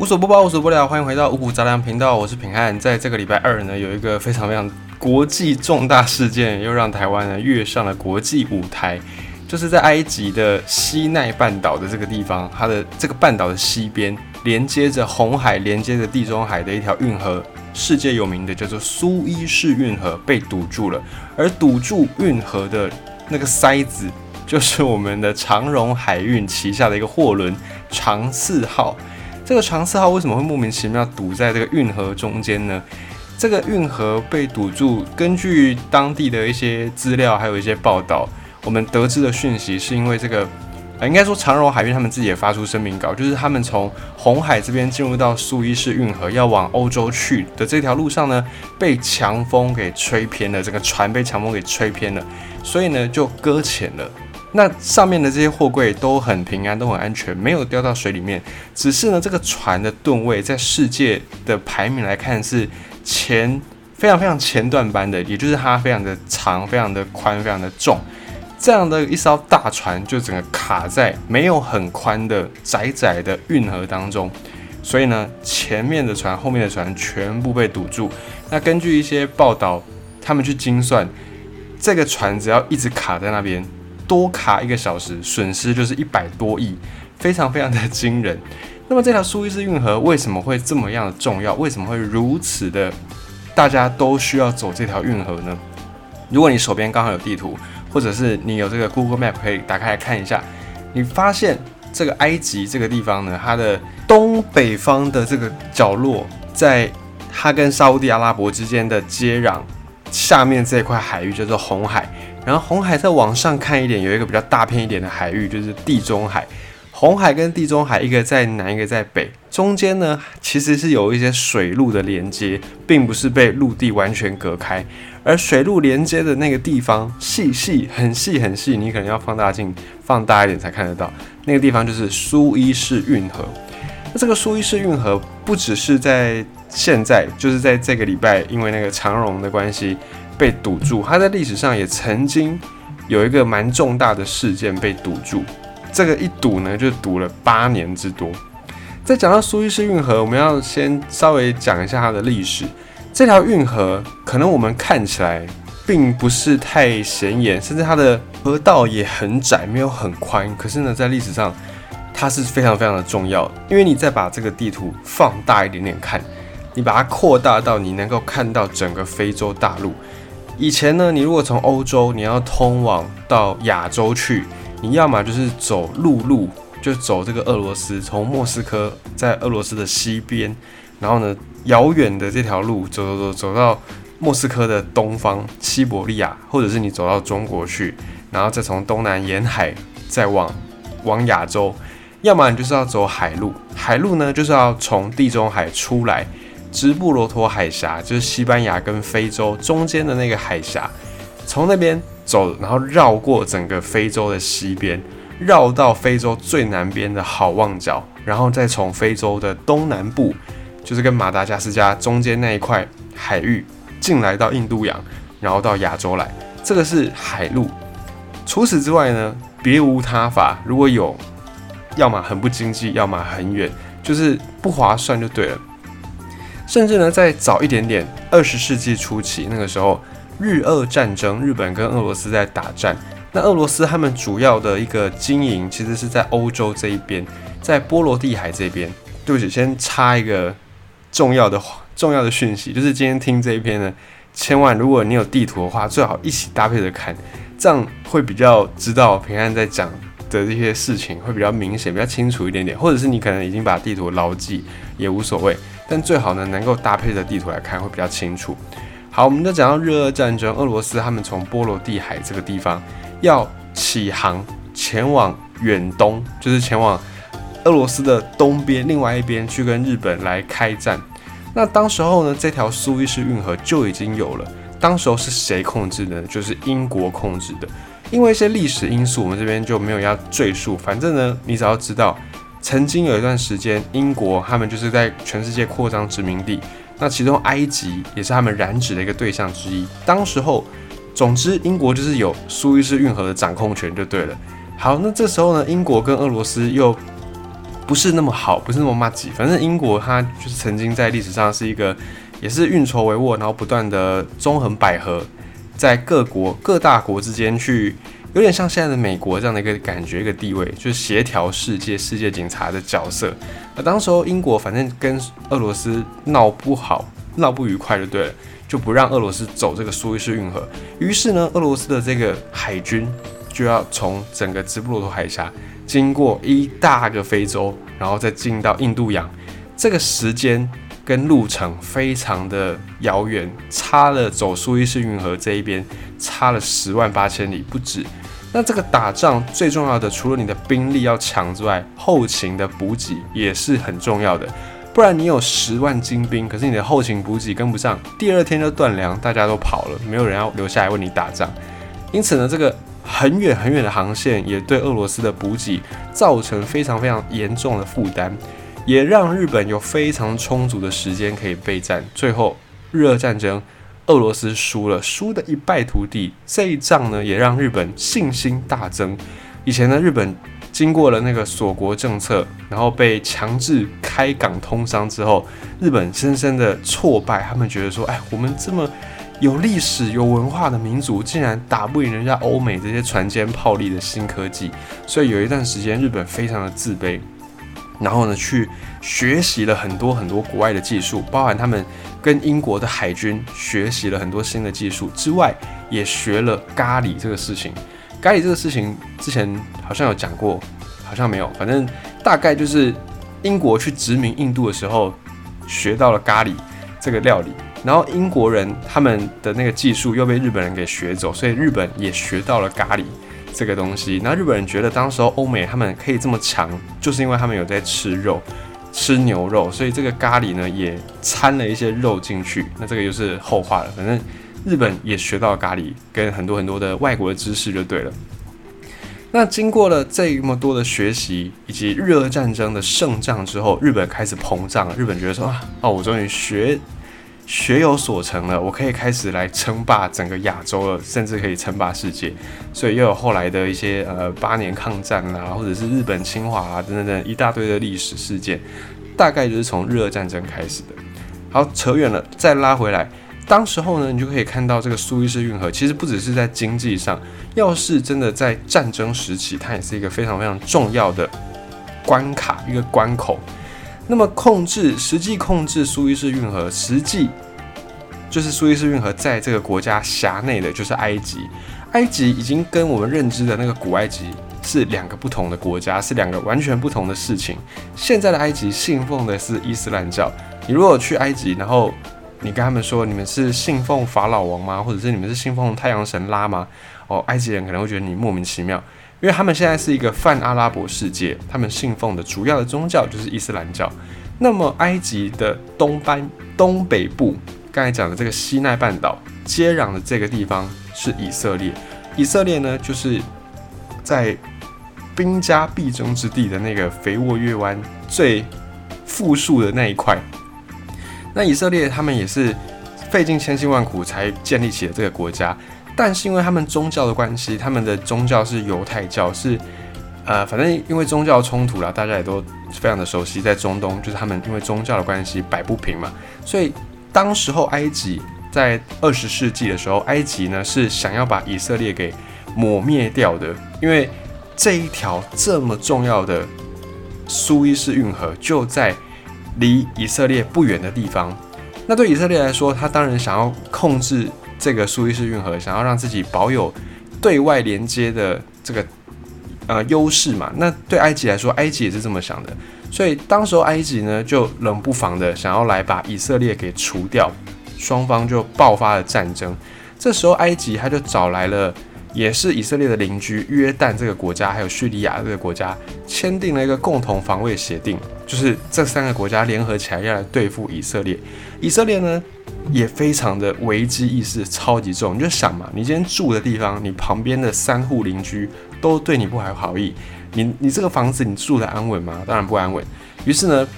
无所不包，无所不聊，欢迎回到五谷杂粮频道，我是平汉。在这个礼拜二呢，有一个非常非常国际重大事件，又让台湾呢跃上了国际舞台，就是在埃及的西奈半岛的这个地方，它的这个半岛的西边，连接着红海、连接着地中海的一条运河，世界有名的叫做苏伊士运河被堵住了，而堵住运河的那个塞子，就是我们的长荣海运旗下的一个货轮长四号。这个长四号为什么会莫名其妙堵在这个运河中间呢？这个运河被堵住，根据当地的一些资料，还有一些报道，我们得知的讯息是因为这个，呃，应该说长荣海运他们自己也发出声明稿，就是他们从红海这边进入到苏伊士运河要往欧洲去的这条路上呢，被强风给吹偏了，整个船被强风给吹偏了，所以呢就搁浅了。那上面的这些货柜都很平安，都很安全，没有掉到水里面。只是呢，这个船的吨位在世界的排名来看是前非常非常前段班的，也就是它非常的长、非常的宽、非常的重。这样的一艘大船就整个卡在没有很宽的窄窄的运河当中，所以呢，前面的船、后面的船全部被堵住。那根据一些报道，他们去精算，这个船只要一直卡在那边。多卡一个小时，损失就是一百多亿，非常非常的惊人。那么这条苏伊士运河为什么会这么样的重要？为什么会如此的大家都需要走这条运河呢？如果你手边刚好有地图，或者是你有这个 Google Map 可以打开来看一下，你发现这个埃及这个地方呢，它的东北方的这个角落，在它跟沙地阿拉伯之间的接壤下面这块海域叫做红海。然后红海再往上看一点，有一个比较大片一点的海域，就是地中海。红海跟地中海一个在南，一个在北，中间呢其实是有一些水路的连接，并不是被陆地完全隔开。而水路连接的那个地方，细细很细很细，你可能要放大镜放大一点才看得到。那个地方就是苏伊士运河。那这个苏伊士运河不只是在现在，就是在这个礼拜，因为那个长荣的关系。被堵住，它在历史上也曾经有一个蛮重大的事件被堵住，这个一堵呢就堵了八年之多。在讲到苏伊士运河，我们要先稍微讲一下它的历史。这条运河可能我们看起来并不是太显眼，甚至它的河道也很窄，没有很宽。可是呢，在历史上它是非常非常的重要，因为你再把这个地图放大一点点看，你把它扩大到你能够看到整个非洲大陆。以前呢，你如果从欧洲你要通往到亚洲去，你要么就是走陆路，就走这个俄罗斯，从莫斯科在俄罗斯的西边，然后呢遥远的这条路走走走走到莫斯科的东方西伯利亚，或者是你走到中国去，然后再从东南沿海再往往亚洲，要么你就是要走海路，海路呢就是要从地中海出来。直布罗陀海峡就是西班牙跟非洲中间的那个海峡，从那边走，然后绕过整个非洲的西边，绕到非洲最南边的好望角，然后再从非洲的东南部，就是跟马达加斯加中间那一块海域进来到印度洋，然后到亚洲来，这个是海路。除此之外呢，别无他法。如果有，要么很不经济，要么很远，就是不划算就对了。甚至呢，再早一点点，二十世纪初期，那个时候日俄战争，日本跟俄罗斯在打战。那俄罗斯他们主要的一个经营，其实是在欧洲这一边，在波罗的海这边。对不起，先插一个重要的重要的讯息，就是今天听这一篇呢，千万如果你有地图的话，最好一起搭配着看，这样会比较知道平安在讲的这些事情会比较明显、比较清楚一点点。或者是你可能已经把地图牢记，也无所谓。但最好呢，能够搭配着地图来看会比较清楚。好，我们就讲到日俄战争，俄罗斯他们从波罗的海这个地方要起航前往远东，就是前往俄罗斯的东边另外一边去跟日本来开战。那当时候呢，这条苏伊士运河就已经有了。当时候是谁控制的？就是英国控制的。因为一些历史因素，我们这边就没有要赘述。反正呢，你只要知道。曾经有一段时间，英国他们就是在全世界扩张殖民地，那其中埃及也是他们染指的一个对象之一。当时候，总之英国就是有苏伊士运河的掌控权就对了。好，那这时候呢，英国跟俄罗斯又不是那么好，不是那么骂吉。反正英国它就是曾经在历史上是一个，也是运筹帷幄，然后不断的纵横捭阖，在各国各大国之间去，有点像现在的美国这样的一个感觉，一个地位，就是协调世界、世界警察的角色。那当时候英国反正跟俄罗斯闹不好，闹不愉快就对了，就不让俄罗斯走这个苏伊士运河。于是呢，俄罗斯的这个海军就要从整个直布罗陀海峡。经过一大个非洲，然后再进到印度洋，这个时间跟路程非常的遥远，差了走苏伊士运河这一边差了十万八千里不止。那这个打仗最重要的，除了你的兵力要强之外，后勤的补给也是很重要的。不然你有十万精兵，可是你的后勤补给跟不上，第二天就断粮，大家都跑了，没有人要留下来为你打仗。因此呢，这个。很远很远的航线也对俄罗斯的补给造成非常非常严重的负担，也让日本有非常充足的时间可以备战。最后，日俄战争，俄罗斯输了，输得一败涂地。这一仗呢，也让日本信心大增。以前呢，日本经过了那个锁国政策，然后被强制开港通商之后，日本深深的挫败。他们觉得说，哎，我们这么。有历史、有文化的民族，竟然打不赢人家欧美这些船坚炮利的新科技，所以有一段时间日本非常的自卑。然后呢，去学习了很多很多国外的技术，包含他们跟英国的海军学习了很多新的技术之外，也学了咖喱这个事情。咖喱这个事情之前好像有讲过，好像没有，反正大概就是英国去殖民印度的时候学到了咖喱这个料理。然后英国人他们的那个技术又被日本人给学走，所以日本也学到了咖喱这个东西。那日本人觉得当时候欧美他们可以这么强，就是因为他们有在吃肉，吃牛肉，所以这个咖喱呢也掺了一些肉进去。那这个就是后话了，反正日本也学到咖喱跟很多很多的外国的知识就对了。那经过了这么多的学习以及日俄战争的胜仗之后，日本开始膨胀，日本觉得说啊，哦，我终于学。学有所成了，我可以开始来称霸整个亚洲了，甚至可以称霸世界。所以又有后来的一些呃八年抗战啊，或者是日本侵华啊等等等一大堆的历史事件，大概就是从日俄战争开始的。好，扯远了，再拉回来，当时候呢，你就可以看到这个苏伊士运河，其实不只是在经济上，要是真的在战争时期，它也是一个非常非常重要的关卡，一个关口。那么控制实际控制苏伊士运河，实际就是苏伊士运河在这个国家辖内的，就是埃及。埃及已经跟我们认知的那个古埃及是两个不同的国家，是两个完全不同的事情。现在的埃及信奉的是伊斯兰教。你如果去埃及，然后你跟他们说你们是信奉法老王吗？或者是你们是信奉太阳神拉吗？哦，埃及人可能会觉得你莫名其妙。因为他们现在是一个泛阿拉伯世界，他们信奉的主要的宗教就是伊斯兰教。那么埃及的东班东北部，刚才讲的这个西奈半岛接壤的这个地方是以色列。以色列呢，就是在兵家必争之地的那个肥沃月湾最富庶的那一块。那以色列他们也是费尽千辛万苦才建立起了这个国家。但是因为他们宗教的关系，他们的宗教是犹太教，是呃，反正因为宗教冲突啦，大家也都非常的熟悉，在中东就是他们因为宗教的关系摆不平嘛，所以当时候埃及在二十世纪的时候，埃及呢是想要把以色列给抹灭掉的，因为这一条这么重要的苏伊士运河就在离以色列不远的地方，那对以色列来说，他当然想要控制。这个苏伊士运河想要让自己保有对外连接的这个呃优势嘛？那对埃及来说，埃及也是这么想的，所以当时候埃及呢就冷不防的想要来把以色列给除掉，双方就爆发了战争。这时候埃及他就找来了。也是以色列的邻居约旦这个国家，还有叙利亚这个国家签订了一个共同防卫协定，就是这三个国家联合起来要来对付以色列。以色列呢也非常的危机意识超级重，你就想嘛，你今天住的地方，你旁边的三户邻居都对你不怀好意，你你这个房子你住的安稳吗？当然不安稳。于是呢，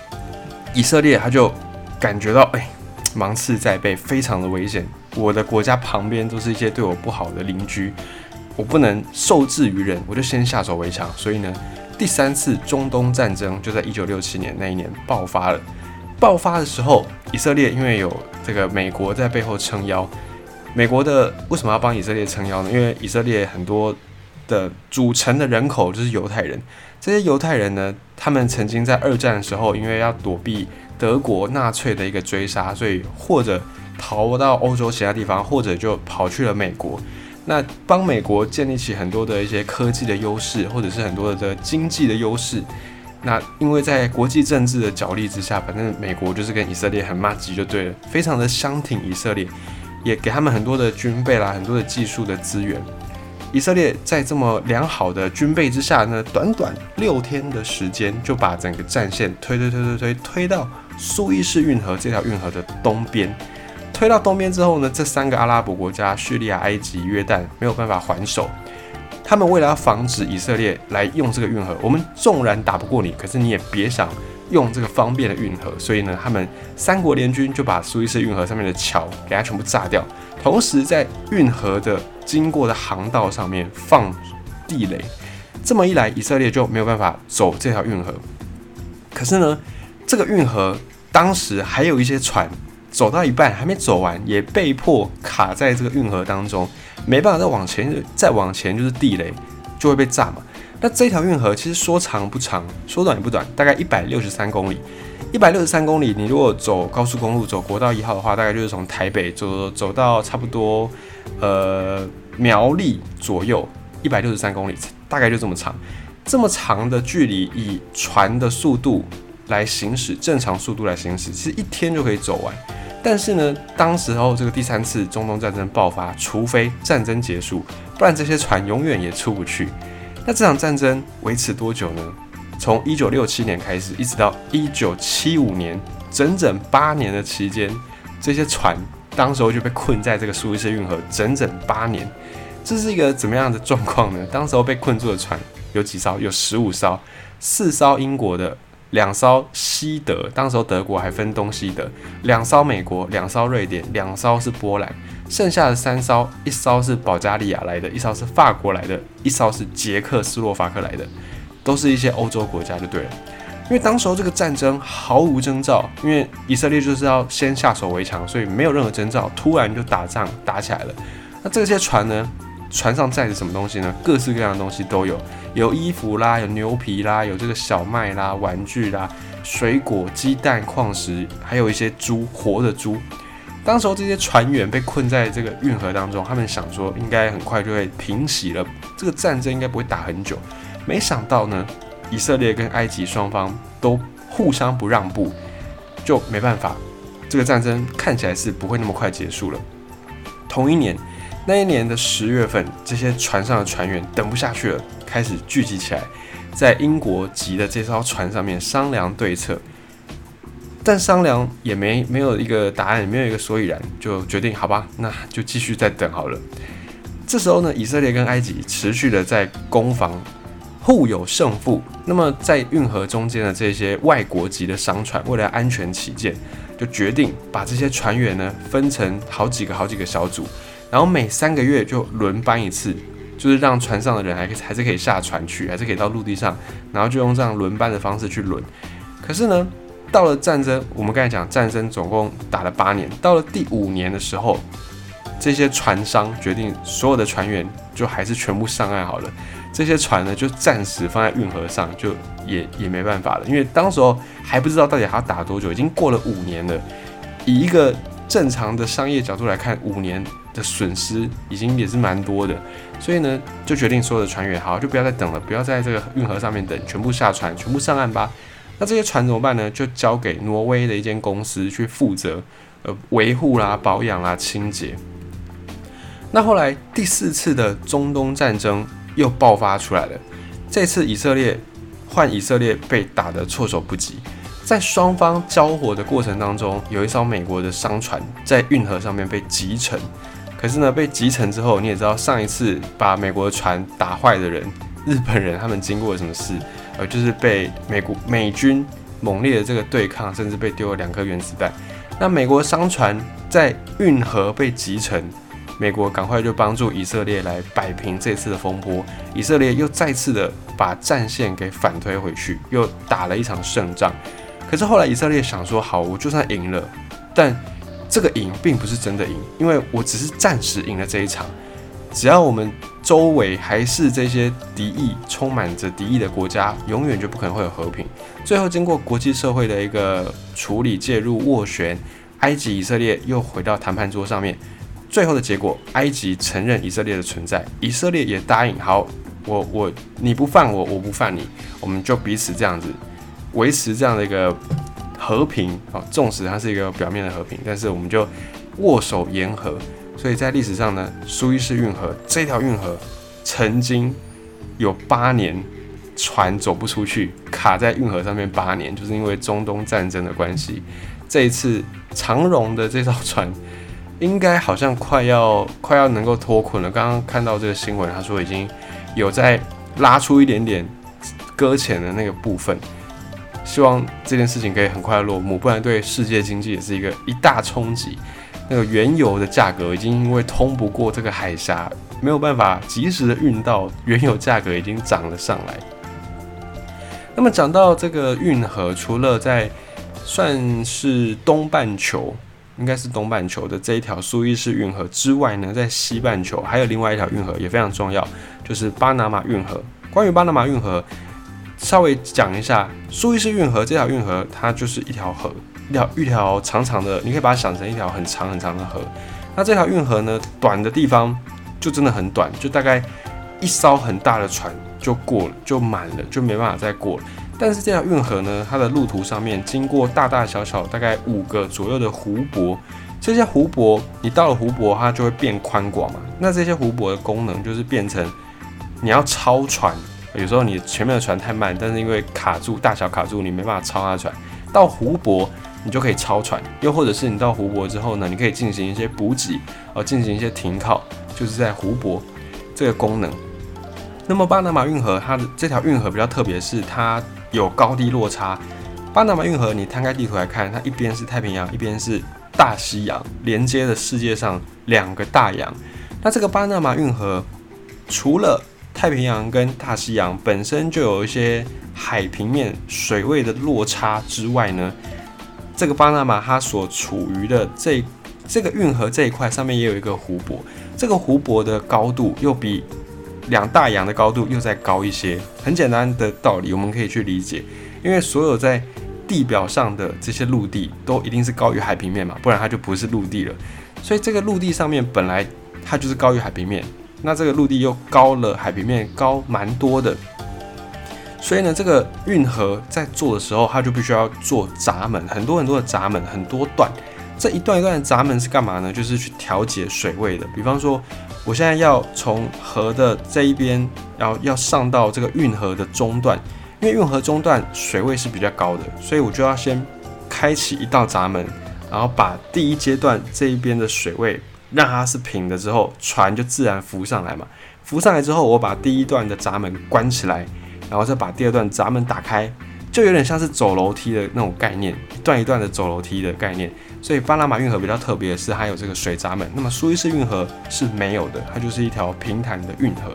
以色列他就感觉到哎，芒刺在背，非常的危险。我的国家旁边都是一些对我不好的邻居。我不能受制于人，我就先下手为强。所以呢，第三次中东战争就在一九六七年那一年爆发了。爆发的时候，以色列因为有这个美国在背后撑腰，美国的为什么要帮以色列撑腰呢？因为以色列很多的组成的人口就是犹太人，这些犹太人呢，他们曾经在二战的时候，因为要躲避德国纳粹的一个追杀，所以或者逃到欧洲其他地方，或者就跑去了美国。那帮美国建立起很多的一些科技的优势，或者是很多的经济的优势。那因为在国际政治的角力之下，反正美国就是跟以色列很骂鸡就对了，非常的相挺以色列，也给他们很多的军备啦，很多的技术的资源。以色列在这么良好的军备之下呢，短短六天的时间就把整个战线推推推推推推到苏伊士运河这条运河的东边。推到东边之后呢，这三个阿拉伯国家——叙利亚、埃及、约旦——没有办法还手。他们为了要防止以色列来用这个运河，我们纵然打不过你，可是你也别想用这个方便的运河。所以呢，他们三国联军就把苏伊士运河上面的桥给它全部炸掉，同时在运河的经过的航道上面放地雷。这么一来，以色列就没有办法走这条运河。可是呢，这个运河当时还有一些船。走到一半还没走完，也被迫卡在这个运河当中，没办法再往前，再往前就是地雷，就会被炸嘛。那这条运河其实说长不长，说短也不短，大概一百六十三公里。一百六十三公里，你如果走高速公路，走国道一号的话，大概就是从台北走走到差不多呃苗栗左右，一百六十三公里，大概就这么长。这么长的距离，以船的速度来行驶，正常速度来行驶，其实一天就可以走完。但是呢，当时候这个第三次中东战争爆发，除非战争结束，不然这些船永远也出不去。那这场战争维持多久呢？从一九六七年开始，一直到一九七五年，整整八年的期间，这些船当时候就被困在这个苏伊士运河整整八年。这是一个怎么样的状况呢？当时候被困住的船有几艘？有十五艘，四艘英国的。两艘西德，当时候德国还分东西德，两艘美国，两艘瑞典，两艘是波兰，剩下的三艘，一艘是保加利亚来的，一艘是法国来的，一艘是捷克斯洛伐克来的，都是一些欧洲国家就对了。因为当时候这个战争毫无征兆，因为以色列就是要先下手为强，所以没有任何征兆，突然就打仗打起来了。那这些船呢？船上载着什么东西呢？各式各样的东西都有，有衣服啦，有牛皮啦，有这个小麦啦、玩具啦、水果、鸡蛋、矿石，还有一些猪，活的猪。当时候这些船员被困在这个运河当中，他们想说应该很快就会平息了，这个战争应该不会打很久。没想到呢，以色列跟埃及双方都互相不让步，就没办法，这个战争看起来是不会那么快结束了。同一年。那一年的十月份，这些船上的船员等不下去了，开始聚集起来，在英国籍的这艘船上面商量对策。但商量也没没有一个答案，也没有一个所以然，就决定好吧，那就继续再等好了。这时候呢，以色列跟埃及持续的在攻防，互有胜负。那么在运河中间的这些外国籍的商船，为了安全起见，就决定把这些船员呢分成好几个好几个小组。然后每三个月就轮班一次，就是让船上的人还可以还是可以下船去，还是可以到陆地上，然后就用这样轮班的方式去轮。可是呢，到了战争，我们刚才讲战争总共打了八年，到了第五年的时候，这些船商决定所有的船员就还是全部上岸好了，这些船呢就暂时放在运河上，就也也没办法了，因为当时候还不知道到底还要打多久，已经过了五年了，以一个正常的商业角度来看，五年。的损失已经也是蛮多的，所以呢，就决定所有的船员好，就不要再等了，不要在这个运河上面等，全部下船，全部上岸吧。那这些船怎么办呢？就交给挪威的一间公司去负责，呃，维护啦、保养啦、清洁。那后来第四次的中东战争又爆发出来了，这次以色列换以色列被打得措手不及。在双方交火的过程当中，有一艘美国的商船在运河上面被击沉。可是呢，被击沉之后，你也知道上一次把美国的船打坏的人，日本人他们经过了什么事？呃，就是被美国美军猛烈的这个对抗，甚至被丢了两颗原子弹。那美国商船在运河被击沉，美国赶快就帮助以色列来摆平这次的风波，以色列又再次的把战线给反推回去，又打了一场胜仗。可是后来以色列想说，好，我就算赢了，但这个赢并不是真的赢，因为我只是暂时赢了这一场。只要我们周围还是这些敌意、充满着敌意的国家，永远就不可能会有和平。最后经过国际社会的一个处理、介入、斡旋，埃及、以色列又回到谈判桌上面。最后的结果，埃及承认以色列的存在，以色列也答应，好，我我你不犯我，我不犯你，我们就彼此这样子维持这样的一个和平啊。纵使它是一个表面的和平，但是我们就握手言和。所以在历史上呢，苏伊士运河这条运河曾经有八年船走不出去，卡在运河上面八年，就是因为中东战争的关系。这一次长荣的这艘船。应该好像快要快要能够脱困了。刚刚看到这个新闻，他说已经有在拉出一点点搁浅的那个部分，希望这件事情可以很快落幕，不然对世界经济也是一个一大冲击。那个原油的价格已经因为通不过这个海峡，没有办法及时的运到，原油价格已经涨了上来。那么讲到这个运河，除了在算是东半球。应该是东半球的这一条苏伊士运河之外呢，在西半球还有另外一条运河也非常重要，就是巴拿马运河。关于巴拿马运河，稍微讲一下，苏伊士运河这条运河它就是一条河，一条一条长长的，你可以把它想成一条很长很长的河。那这条运河呢，短的地方就真的很短，就大概一艘很大的船就过了，就满了，就没办法再过了。但是这条运河呢，它的路途上面经过大大小小大概五个左右的湖泊，这些湖泊你到了湖泊，它就会变宽广嘛。那这些湖泊的功能就是变成你要超船，有时候你前面的船太慢，但是因为卡住大小卡住，你没办法超它船。到湖泊你就可以超船，又或者是你到湖泊之后呢，你可以进行一些补给，呃，进行一些停靠，就是在湖泊这个功能。那么巴拿马运河它的这条运河比较特别，是它。有高低落差。巴拿马运河，你摊开地图来看，它一边是太平洋，一边是大西洋，连接了世界上两个大洋。那这个巴拿马运河，除了太平洋跟大西洋本身就有一些海平面水位的落差之外呢，这个巴拿马它所处于的这这个运河这一块上面也有一个湖泊，这个湖泊的高度又比。两大洋的高度又再高一些，很简单的道理，我们可以去理解。因为所有在地表上的这些陆地都一定是高于海平面嘛，不然它就不是陆地了。所以这个陆地上面本来它就是高于海平面，那这个陆地又高了海平面高蛮多的。所以呢，这个运河在做的时候，它就必须要做闸门，很多很多的闸门，很多段。这一段一段的闸门是干嘛呢？就是去调节水位的。比方说。我现在要从河的这一边，然后要上到这个运河的中段，因为运河中段水位是比较高的，所以我就要先开启一道闸门，然后把第一阶段这一边的水位让它是平的之后，船就自然浮上来嘛。浮上来之后，我把第一段的闸门关起来，然后再把第二段闸门打开，就有点像是走楼梯的那种概念，一段一段的走楼梯的概念。所以巴拿马运河比较特别的是，它有这个水闸门。那么苏伊士运河是没有的，它就是一条平坦的运河。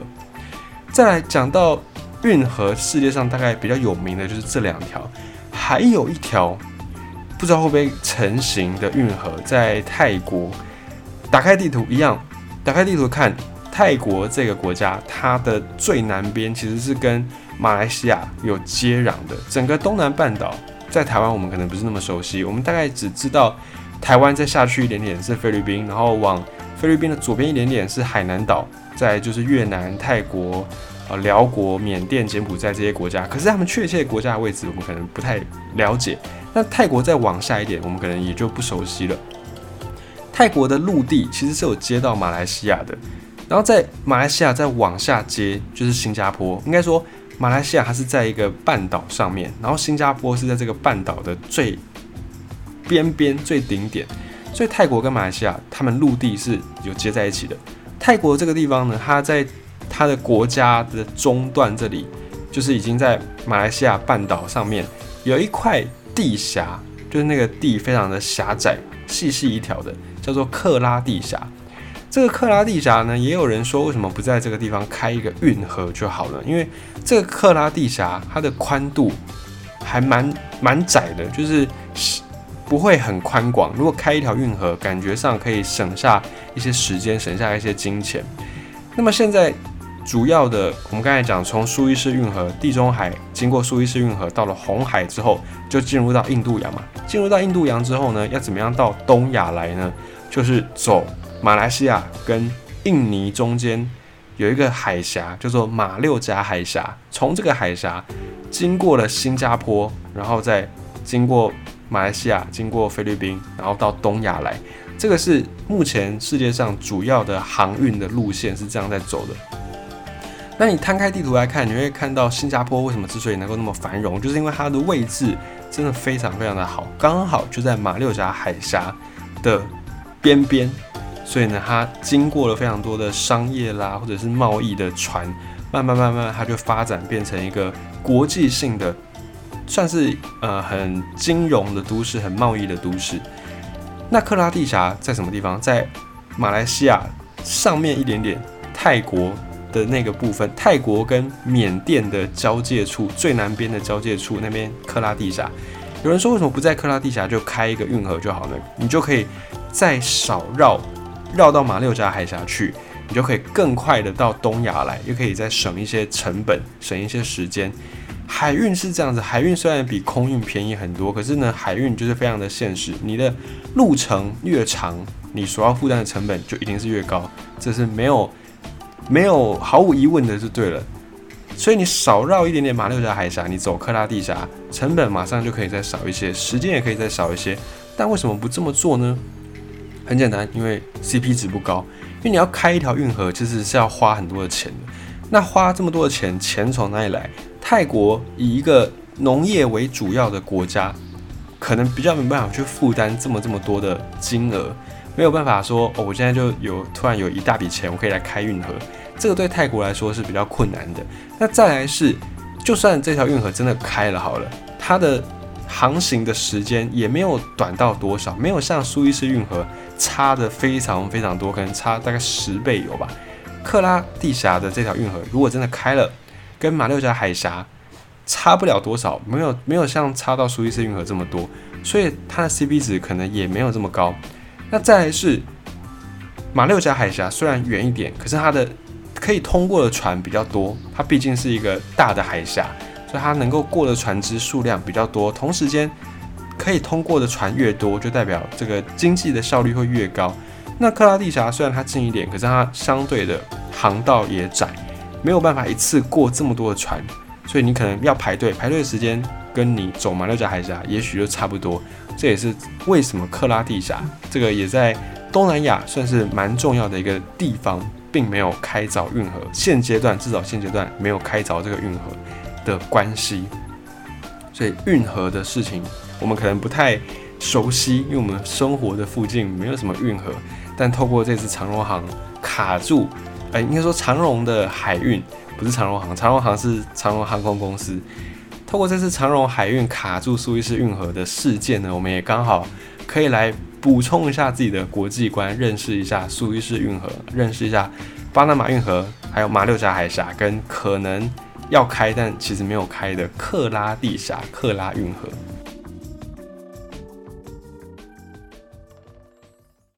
再来讲到运河，世界上大概比较有名的就是这两条，还有一条不知道会不会成型的运河在泰国。打开地图一样，打开地图看泰国这个国家，它的最南边其实是跟马来西亚有接壤的，整个东南半岛。在台湾，我们可能不是那么熟悉，我们大概只知道台湾再下去一点点是菲律宾，然后往菲律宾的左边一点点是海南岛，再就是越南、泰国、呃辽国、缅甸、柬埔寨这些国家。可是他们确切国家的位置，我们可能不太了解。那泰国再往下一点，我们可能也就不熟悉了。泰国的陆地其实是有接到马来西亚的，然后在马来西亚再往下接就是新加坡，应该说。马来西亚它是在一个半岛上面，然后新加坡是在这个半岛的最边边、最顶点，所以泰国跟马来西亚他们陆地是有接在一起的。泰国这个地方呢，它在它的国家的中段这里，就是已经在马来西亚半岛上面有一块地峡，就是那个地非常的狭窄、细细一条的，叫做克拉地峡。这个克拉地峡呢，也有人说为什么不在这个地方开一个运河就好了？因为这个克拉地峡它的宽度还蛮蛮窄的，就是不会很宽广。如果开一条运河，感觉上可以省下一些时间，省下一些金钱。那么现在主要的，我们刚才讲，从苏伊士运河、地中海经过苏伊士运河到了红海之后，就进入到印度洋嘛。进入到印度洋之后呢，要怎么样到东亚来呢？就是走。马来西亚跟印尼中间有一个海峡，叫做马六甲海峡。从这个海峡经过了新加坡，然后再经过马来西亚，经过菲律宾，然后到东亚来。这个是目前世界上主要的航运的路线，是这样在走的。那你摊开地图来看，你会看到新加坡为什么之所以能够那么繁荣，就是因为它的位置真的非常非常的好，刚好就在马六甲海峡的边边。所以呢，它经过了非常多的商业啦，或者是贸易的船，慢慢慢慢，它就发展变成一个国际性的，算是呃很金融的都市，很贸易的都市。那克拉地峡在什么地方？在马来西亚上面一点点，泰国的那个部分，泰国跟缅甸的交界处，最南边的交界处那边克拉地峡。有人说，为什么不在克拉地峡就开一个运河就好呢？你就可以再少绕。绕到马六甲海峡去，你就可以更快的到东亚来，又可以再省一些成本，省一些时间。海运是这样子，海运虽然比空运便宜很多，可是呢，海运就是非常的现实。你的路程越长，你所要负担的成本就一定是越高，这是没有没有毫无疑问的，就对了。所以你少绕一点点马六甲海峡，你走克拉地峡，成本马上就可以再少一些，时间也可以再少一些。但为什么不这么做呢？很简单，因为 CP 值不高，因为你要开一条运河，其实是要花很多的钱的。那花这么多的钱，钱从哪里来？泰国以一个农业为主要的国家，可能比较没办法去负担这么这么多的金额，没有办法说哦，我现在就有突然有一大笔钱，我可以来开运河。这个对泰国来说是比较困难的。那再来是，就算这条运河真的开了好了，它的航行的时间也没有短到多少，没有像苏伊士运河差的非常非常多，可能差大概十倍有吧。克拉地峡的这条运河如果真的开了，跟马六甲海峡差不了多少，没有没有像差到苏伊士运河这么多，所以它的 CP 值可能也没有这么高。那再来是马六甲海峡虽然远一点，可是它的可以通过的船比较多，它毕竟是一个大的海峡。所以它能够过的船只数量比较多，同时间可以通过的船越多，就代表这个经济的效率会越高。那克拉地峡虽然它近一点，可是它相对的航道也窄，没有办法一次过这么多的船，所以你可能要排队，排队的时间跟你走马六甲海峡也许就差不多。这也是为什么克拉地峡这个也在东南亚算是蛮重要的一个地方，并没有开凿运河，现阶段至少现阶段没有开凿这个运河。的关系，所以运河的事情我们可能不太熟悉，因为我们生活的附近没有什么运河。但透过这次长荣航卡住，哎，应该说长荣的海运不是长荣航，长荣航是长荣航空公司。透过这次长荣海运卡住苏伊士运河的事件呢，我们也刚好可以来补充一下自己的国际观，认识一下苏伊士运河，认识一下巴拿马运河，还有马六甲海峡跟可能。要开但其实没有开的克拉地峡克拉运河。